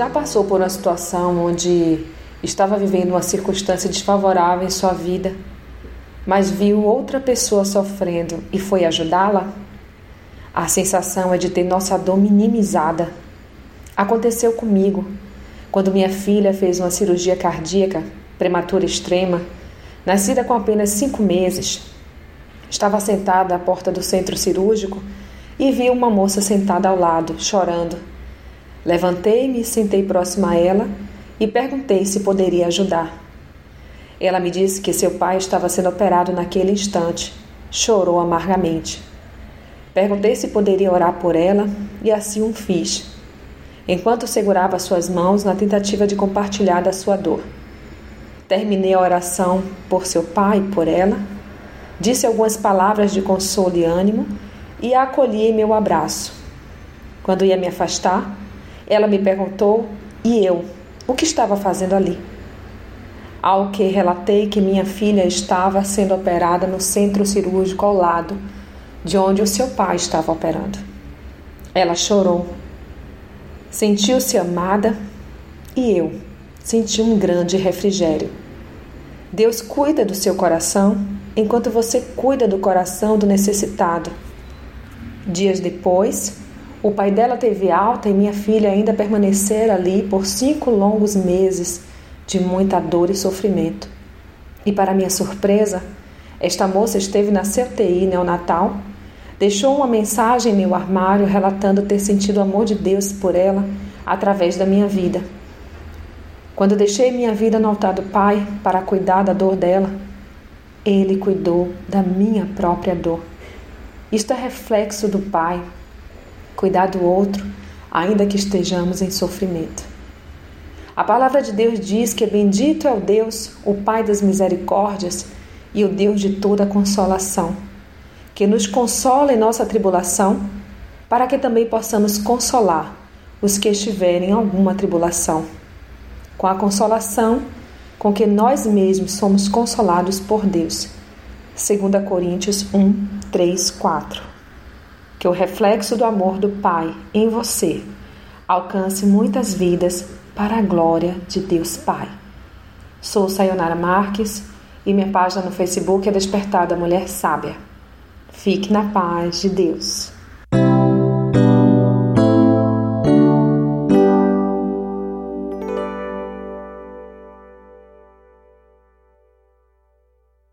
já passou por uma situação onde estava vivendo uma circunstância desfavorável em sua vida, mas viu outra pessoa sofrendo e foi ajudá-la? A sensação é de ter nossa dor minimizada. Aconteceu comigo quando minha filha fez uma cirurgia cardíaca prematura extrema, nascida com apenas cinco meses. Estava sentada à porta do centro cirúrgico e vi uma moça sentada ao lado, chorando. Levantei-me, sentei próximo a ela e perguntei se poderia ajudar. Ela me disse que seu pai estava sendo operado naquele instante. Chorou amargamente. Perguntei se poderia orar por ela e assim o fiz, enquanto segurava suas mãos na tentativa de compartilhar da sua dor. Terminei a oração por seu pai e por ela, disse algumas palavras de consolo e ânimo e a acolhi em meu abraço. Quando ia me afastar, ela me perguntou: e eu? O que estava fazendo ali? Ao que relatei que minha filha estava sendo operada no centro cirúrgico ao lado de onde o seu pai estava operando. Ela chorou. Sentiu-se amada e eu senti um grande refrigério. Deus cuida do seu coração enquanto você cuida do coração do necessitado. Dias depois, o pai dela teve alta e minha filha ainda permanecer ali por cinco longos meses de muita dor e sofrimento. E para minha surpresa, esta moça esteve na CTI neonatal, deixou uma mensagem em meu armário relatando ter sentido o amor de Deus por ela através da minha vida. Quando deixei minha vida no altar do Pai para cuidar da dor dela, Ele cuidou da minha própria dor. Isto é reflexo do Pai, cuidar do outro, ainda que estejamos em sofrimento. A palavra de Deus diz que bendito é o Deus, o Pai das misericórdias e o Deus de toda consolação, que nos consola em nossa tribulação, para que também possamos consolar os que estiverem em alguma tribulação com a consolação com que nós mesmos somos consolados por Deus. 2 Coríntios 1, 3, 4. Que o reflexo do amor do Pai em você alcance muitas vidas para a glória de Deus Pai. Sou Sayonara Marques e minha página no Facebook é Despertada Mulher Sábia. Fique na paz de Deus.